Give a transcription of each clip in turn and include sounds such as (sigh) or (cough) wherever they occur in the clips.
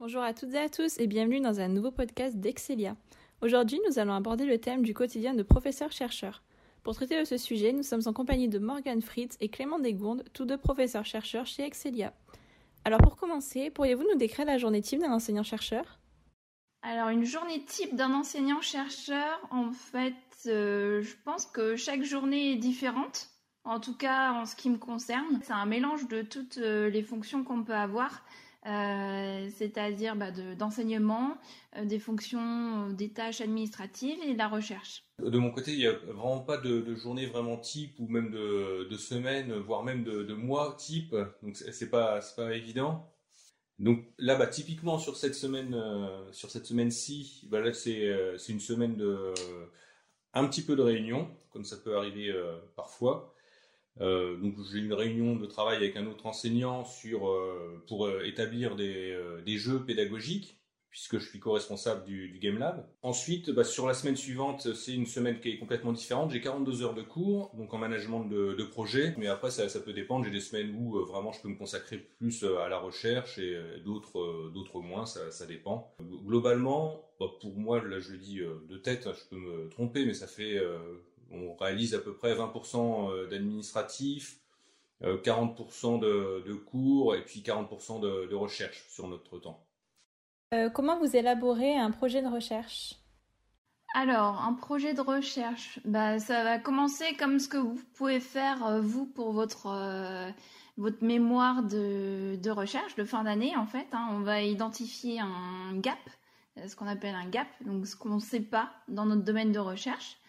Bonjour à toutes et à tous et bienvenue dans un nouveau podcast d'Excelia. Aujourd'hui, nous allons aborder le thème du quotidien de professeurs-chercheurs. Pour traiter de ce sujet, nous sommes en compagnie de Morgan Fritz et Clément Desgourdes, tous deux professeurs-chercheurs chez Excelia. Alors pour commencer, pourriez-vous nous décrire la journée type d'un enseignant-chercheur? Alors une journée type d'un enseignant-chercheur, en fait, euh, je pense que chaque journée est différente. En tout cas, en ce qui me concerne, c'est un mélange de toutes euh, les fonctions qu'on peut avoir. Euh, c'est-à-dire bah, d'enseignement, euh, des fonctions, euh, des tâches administratives et de la recherche. De mon côté, il n'y a vraiment pas de, de, journée vraiment type ou même de, de semaine, voire même de, mois type. Donc c'est pas pas évident. Donc là, bah, typiquement sur cette semaine, sur cette semaine-ci, bah, là c'est une semaine de un petit peu de réunion, comme ça peut arriver parfois. Euh, donc j'ai une réunion de travail avec un autre enseignant sur euh, pour euh, établir des, des, jeux pédagogiques puisque je suis co-responsable du, du, Game Lab. Ensuite, bah, sur la semaine suivante, c'est une semaine qui est complètement différente. J'ai 42 heures de cours, donc en management de, de projet. Mais après, ça, peut dépendre. J'ai des semaines où vraiment je peux me consacrer plus à la recherche et d'autres d'autres moins. Ça, ça, dépend. Globalement, bah, pour moi, là je le dis de tête, hein, je peux me tromper, mais ça fait on réalise à peu près 20% euh, d'administratif, 40% euh, de, de, cours et puis 40% de, de, recherche sur notre temps. Euh, comment vous élaborez un projet de recherche? Alors, un projet de recherche, bah, ça va commencer comme ce que vous pouvez faire, vous, pour votre, euh, votre mémoire de, de, recherche de fin d'année, en fait. Hein. On va identifier un gap, ce qu'on appelle un gap, donc ce qu'on ne sait pas dans notre domaine de recherche.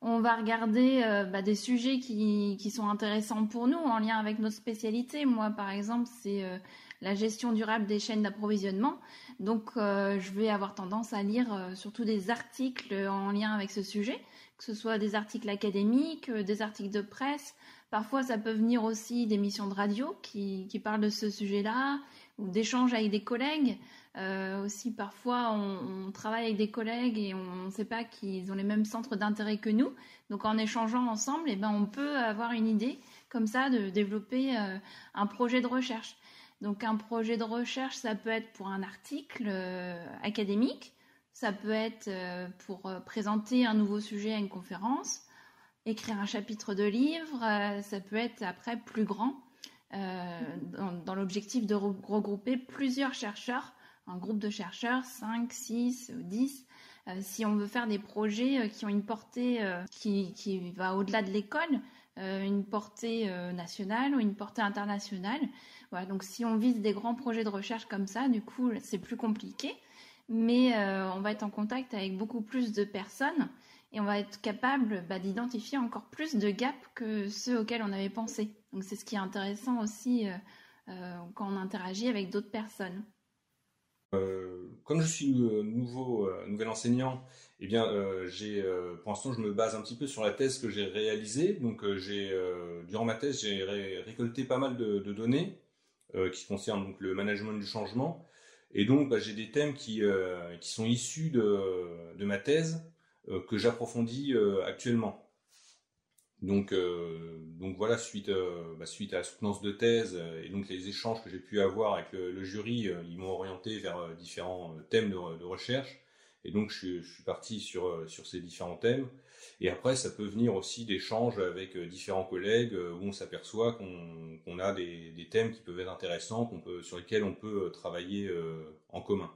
On va regarder euh, bah, des sujets qui, qui, sont intéressants pour nous en lien avec notre spécialité. Moi, par exemple, c'est euh, la gestion durable des chaînes d'approvisionnement. Donc, euh, je vais avoir tendance à lire surtout des articles en lien avec ce sujet, que ce soit des articles académiques, des articles de presse. Parfois, ça peut venir aussi d'émissions de radio qui, qui parlent de ce sujet-là, ou d'échanges avec des collègues. Euh, aussi, parfois, on, travaille avec des collègues et on ne sait pas qu'ils ont les mêmes centres d'intérêt que nous. Donc, en échangeant ensemble, eh ben, on peut avoir une idée comme ça de développer euh, un projet de recherche. Donc, un projet de recherche, ça peut être pour un article euh, académique, ça peut être pour présenter un nouveau sujet à une conférence, écrire un chapitre de livre, ça peut être après plus grand, dans, dans l'objectif de regrouper plusieurs chercheurs un groupe de chercheurs, 5, 6 ou 10, euh, si on veut faire des projets euh, qui ont une portée euh, qui, va au-delà de l'école, une portée nationale ou une portée internationale. Donc si on vise des grands projets de recherche comme ça, du coup, c'est plus compliqué, mais on va être en contact avec beaucoup plus de personnes et on va être capable bah, d'identifier encore plus de gaps que ceux auxquels on avait pensé. Donc c'est ce qui est intéressant aussi quand on interagit avec d'autres personnes. Euh, comme je suis nouveau, euh, nouvel enseignant, eh bien, euh, j'ai, euh, pour l'instant, je me base un petit peu sur la thèse que j'ai réalisée. Donc, euh, j'ai, euh, durant ma thèse, j'ai ré récolté pas mal de, de données qui concernent donc le management du changement. Et donc, bah, j'ai des thèmes qui, qui sont issus de, de ma thèse que j'approfondis actuellement. Donc, euh, voilà, suite, euh, bah, suite à la soutenance de thèse euh, et donc les échanges que j'ai pu avoir avec le, jury, euh, ils m'ont orienté vers euh, différents thèmes de, recherche. Et donc je, suis parti sur, ces différents thèmes. Et après, ça peut venir aussi d'échanges avec différents collègues où on s'aperçoit qu'on qu a des, des, thèmes qui peuvent être intéressants, qu'on peut, sur lesquels on peut travailler en commun.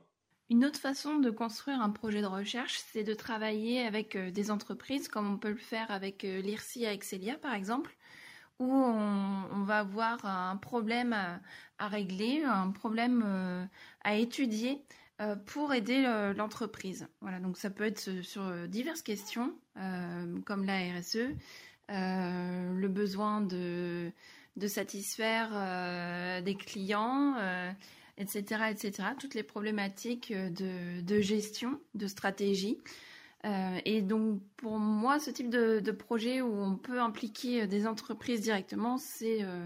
Une autre façon de construire un projet de recherche, c'est de travailler avec euh, des entreprises, comme on peut le faire avec euh, l'IRSI à Excelia, par exemple, où on, va avoir un problème à, régler, un problème euh, à étudier pour aider l'entreprise. Voilà, donc ça peut être sur diverses questions, comme la RSE, le besoin de satisfaire des clients etc., etc. Toutes les problématiques de, de gestion, de stratégie. Euh, et donc pour moi, ce type de, de, projet où on peut impliquer des entreprises directement, c'est euh,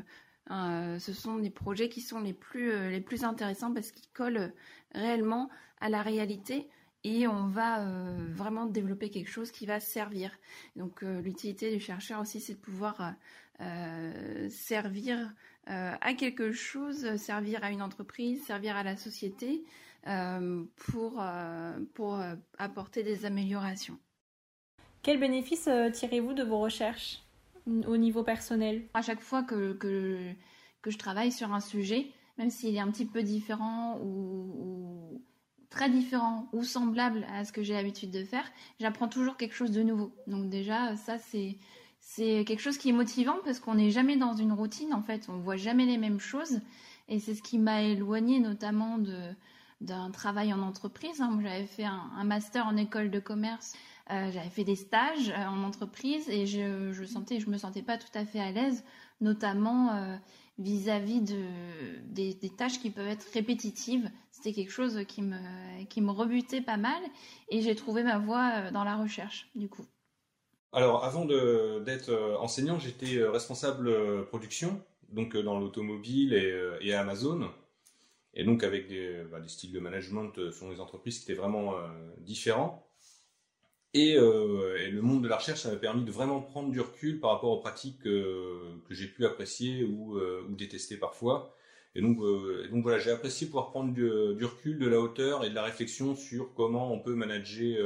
euh, ce sont des projets qui sont les plus euh, les plus intéressants parce qu'ils collent réellement à la réalité et on va euh, vraiment développer quelque chose qui va servir. Donc euh, l'utilité du chercheur aussi, c'est de pouvoir euh, servir à quelque chose, servir à une entreprise, servir à la société pour, pour apporter des améliorations. Quels bénéfices tirez-vous de vos recherches au niveau personnel? À chaque fois que, que, que, je travaille sur un sujet, même s'il est un petit peu différent ou, très différent ou semblable à ce que j'ai l'habitude de faire, j'apprends toujours quelque chose de nouveau. Donc déjà, ça c'est c'est quelque chose qui est motivant parce qu'on n'est jamais dans une routine en fait, on voit jamais les mêmes choses et c'est ce qui m'a éloigné notamment de d'un travail en entreprise. Hein. J'avais fait un, master en école de commerce euh, j'avais fait des stages euh, en entreprise et je, je sentais, je me sentais pas tout à fait à l'aise, notamment euh, vis-à-vis de des, tâches qui peuvent être répétitives. C'était quelque chose qui me qui me rebutait pas mal et j'ai trouvé ma voie dans la recherche du coup. Alors avant d'être enseignant, j'étais responsable production donc dans l'automobile et, Amazon. Et donc avec des, bah, styles de management sur les entreprises qui étaient vraiment différents. Euh, et, le monde de la recherche, ça m'a permis de vraiment prendre du recul par rapport aux pratiques euh, que j'ai pu apprécier ou, euh, détester parfois. Et donc, voilà, j'ai apprécié pouvoir prendre du, recul, de la hauteur et de la réflexion sur comment on peut manager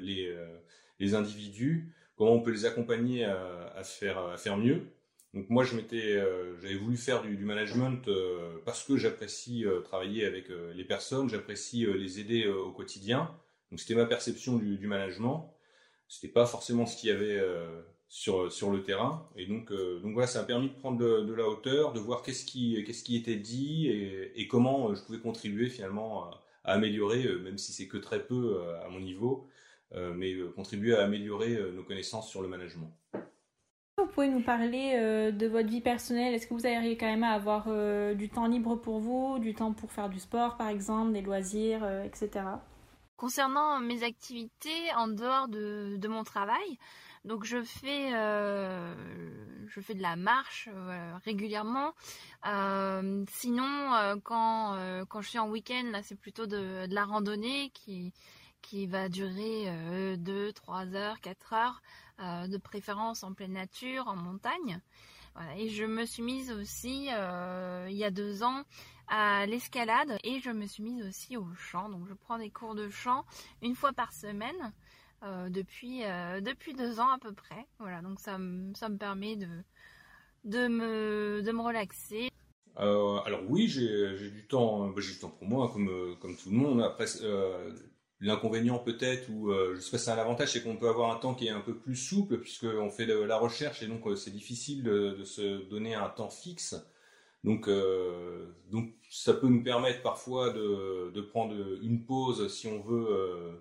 les individus, comment on peut les accompagner à, à faire, à mieux. Donc moi, m'étais, j'avais voulu faire du, management parce que j'apprécie travailler avec les personnes, j'apprécie les aider au quotidien. Donc c'était ma perception du, du management. C'était pas forcément ce qu'il y avait euh, sur, le terrain. Et donc, euh, voilà, ça m'a permis de prendre de, la hauteur, de voir qu'est-ce qui, était dit et, comment euh, je pouvais contribuer finalement à, améliorer, même si c'est que très peu à mon niveau, mais contribuer à améliorer nos connaissances sur le management. Vous pouvez nous parler de votre vie personnelle Est-ce que vous arrivez quand même à avoir du temps libre pour vous, du temps pour faire du sport par exemple, des loisirs, etc. Concernant mes activités en dehors de, mon travail, donc je fais, euh, je fais de la marche euh, régulièrement. Euh, sinon, quand, quand je suis en week-end, là c'est plutôt de, la randonnée qui, qui va durer 2, 3 heures, 4 heures, de préférence en pleine nature, en montagne. Et je me suis mise aussi il y a deux ans à l'escalade et je me suis mise aussi au chant. Donc je prends des cours de chant une fois par semaine euh, depuis, euh, depuis deux ans à peu près. Voilà, donc ça, ça me permet de, de, me, de me relaxer. Euh, alors oui, j'ai du temps, bah, j'ai du temps pour moi comme, comme tout le monde. Après, l'inconvénient peut-être, ou je sais pas si c'est un avantage, c'est qu'on peut avoir un temps qui est un peu plus souple puisqu'on fait de la recherche et donc c'est difficile de, se donner un temps fixe. Donc, euh, donc ça peut nous permettre parfois de, prendre une pause si on veut euh,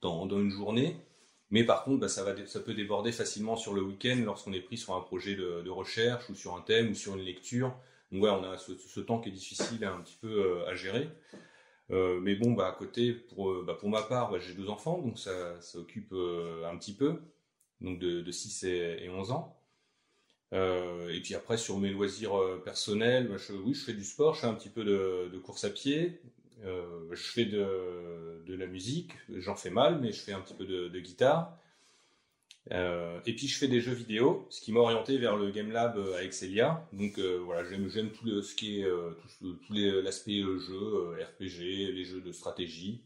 dans, une journée. Mais par contre, bah, ça, va, ça peut déborder facilement sur le week-end lorsqu'on est pris sur un projet de, recherche ou sur un thème ou sur une lecture. Donc voilà, on a ce, temps qui est difficile un petit peu euh, à gérer. Euh, mais bon, bah, à côté, pour, bah, pour ma part, bah, j'ai deux enfants, donc ça, ça occupe un petit peu, donc de, de 6 et, et 11 ans. Euh, et puis après, sur mes loisirs euh, personnels, bah, je, oui, je fais du sport, je fais un petit peu de, de course à pied, euh, je fais de, de la musique, j'en fais mal, mais je fais un petit peu de guitare. Euh, et puis je fais des jeux vidéo, ce qui m'a orienté vers le Game Lab euh, à Excelia. Donc voilà, j'aime, j'aime tout ce qui est tout, l'aspect jeu, RPG, les jeux de stratégie.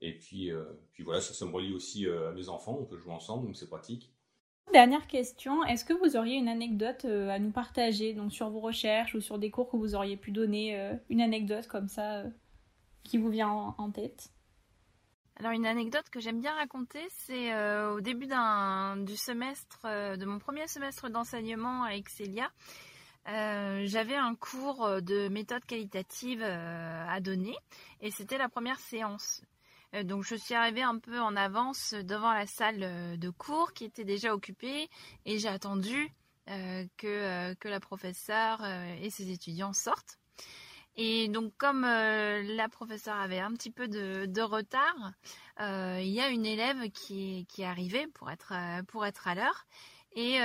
Et puis, voilà, ça, me relie aussi à mes enfants, on peut jouer ensemble, donc c'est pratique. Dernière question, est-ce que vous auriez une anecdote euh, à nous partager, donc sur vos recherches ou sur des cours que vous auriez pu donner, euh, une anecdote comme ça euh, qui vous vient en, tête? Alors une anecdote que j'aime bien raconter, c'est au début du semestre, de mon premier semestre d'enseignement à Excelia, j'avais un cours de méthode qualitative à donner et c'était la première séance. Euh, donc je suis arrivée un peu en avance devant la salle euh, de cours qui était déjà occupée et j'ai attendu euh, que, que la professeure et ses étudiants sortent. Et donc comme la professeure avait un petit peu de, retard, il y a une élève qui, est arrivée pour être, pour être à l'heure et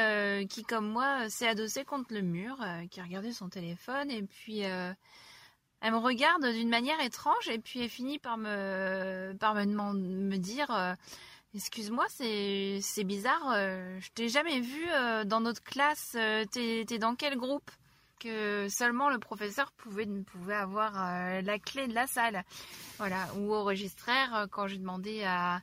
qui comme moi s'est adossée contre le mur, qui a regardé son téléphone et puis elle me regarde d'une manière étrange et puis elle finit par me, par me, me dire euh, Excuse-moi, c'est, bizarre, euh, je t'ai jamais vu euh, dans notre classe, t'es, es dans quel groupe? Seulement le professeur pouvait, pouvait avoir la clé de la salle. Voilà, ou au registraire, quand j'ai demandé à,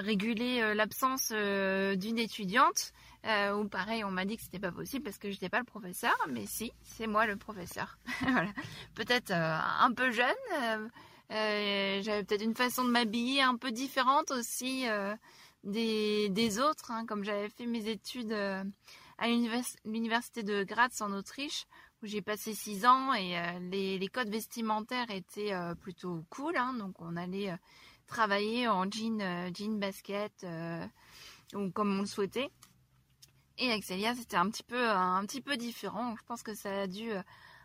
réguler l'absence d'une étudiante, euh, ou pareil, on m'a dit que c'était pas possible parce que j'étais pas le professeur, mais si, c'est moi le professeur. (laughs) voilà. Peut-être euh, un peu jeune, euh, euh, j'avais peut-être une façon de m'habiller un peu différente aussi des, des, autres, hein, comme j'avais fait mes études à l'université de Graz en Autriche, où j'ai passé six ans et les, les, codes vestimentaires étaient plutôt cool, hein, donc on allait travailler en jean, jean basket, ou comme on le souhaitait. Et avec Célia, c'était un petit peu un petit peu différent. Je pense que ça a dû euh,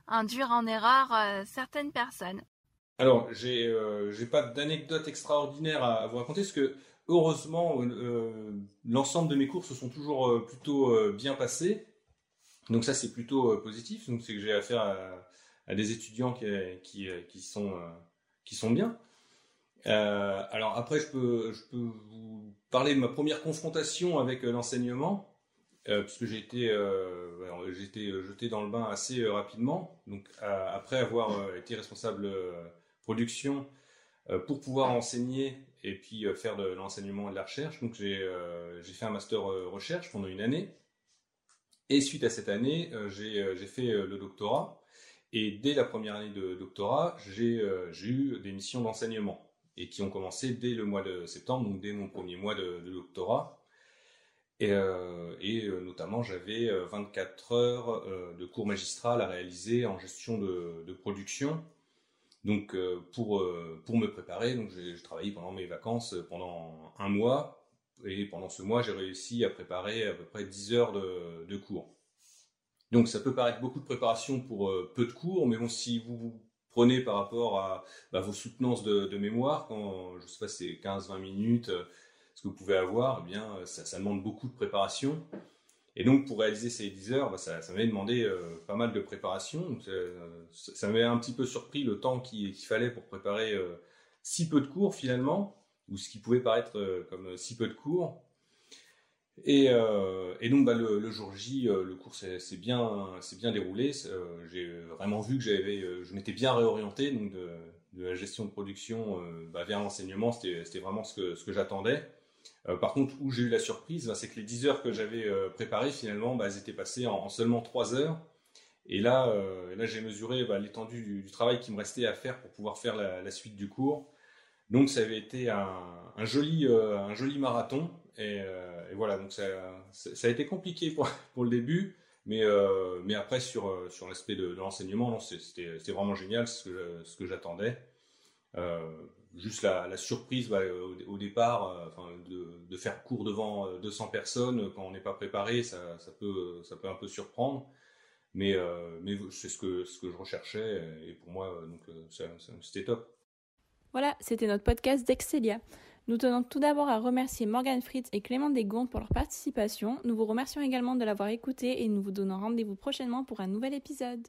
induire en erreur euh, certaines personnes. Alors, euh, j'ai pas d'anecdote extraordinaire à, vous raconter parce que heureusement l'ensemble de mes cours se sont toujours plutôt bien passés. Donc ça c'est plutôt positif. Donc c'est que j'ai affaire à, des étudiants qui, sont qui sont bien. alors après je peux je peux vous parler de ma première confrontation avec l'enseignement. Euh, puisque j'ai été, euh, été jeté dans le bain assez euh, rapidement. Donc, après avoir été responsable production pour pouvoir enseigner et puis faire de l'enseignement et de la recherche, donc j'ai fait un master recherche pendant une année. Et suite à cette année, j'ai fait le doctorat. Et dès la première année de doctorat, j'ai eu des missions d'enseignement et qui ont commencé dès le mois de septembre, donc dès mon premier mois de, doctorat. Et, euh, et euh, notamment, j'avais 24 euh, heures de cours magistral à réaliser en gestion de, de production. Donc, pour, pour me préparer, donc j'ai travaillé pendant mes vacances pendant un mois. Et pendant ce mois, j'ai réussi à préparer à peu près 10 heures de, cours. Donc, ça peut paraître beaucoup de préparation pour peu de cours, mais bon, si vous prenez par rapport à bah, vos soutenances de, mémoire, quand je sais pas, c'est 15-20 minutes, ce que vous pouvez avoir, eh bien, euh, ça, demande beaucoup de préparation. Et donc, pour réaliser ces 10 heures, bah, ça, m'avait demandé euh, pas mal de préparation. Euh, ça, m'avait un petit peu surpris le temps qu'il fallait pour préparer si peu de cours finalement, ou ce qui pouvait paraître comme si peu de cours. Et, donc, bah, le, jour J, le cours s'est bien, déroulé. J'ai vraiment vu que je m'étais bien réorienté donc de, la gestion de production bah, vers l'enseignement. C'était vraiment ce que j'attendais. Euh, par contre, où j'ai eu la surprise, bah, c'est que les 10 heures que j'avais euh, préparées, finalement, bah, elles étaient passées en, seulement 3 heures. Et là, euh, j'ai mesuré bah, l'étendue du, travail qui me restait à faire pour pouvoir faire la, suite du cours. Donc, ça avait été un, joli, marathon. Et, voilà, donc ça, ça, a été compliqué pour, (laughs) le début. Mais, mais après, sur, l'aspect de, l'enseignement, c'était vraiment génial, ce que j'attendais juste la, surprise bah, au, départ, euh, de, faire cours devant 200 euh, personnes quand on n'est pas préparé, ça, peut, un peu surprendre. Mais, euh, c'est ce que, ce que je recherchais et pour moi, c'était top. Voilà, c'était notre podcast d'Excelia. Nous tenons tout d'abord à remercier Morgan Fritz et Clément Desgondes pour leur participation. Nous vous remercions également de l'avoir écouté et nous vous donnons rendez-vous prochainement pour un nouvel épisode.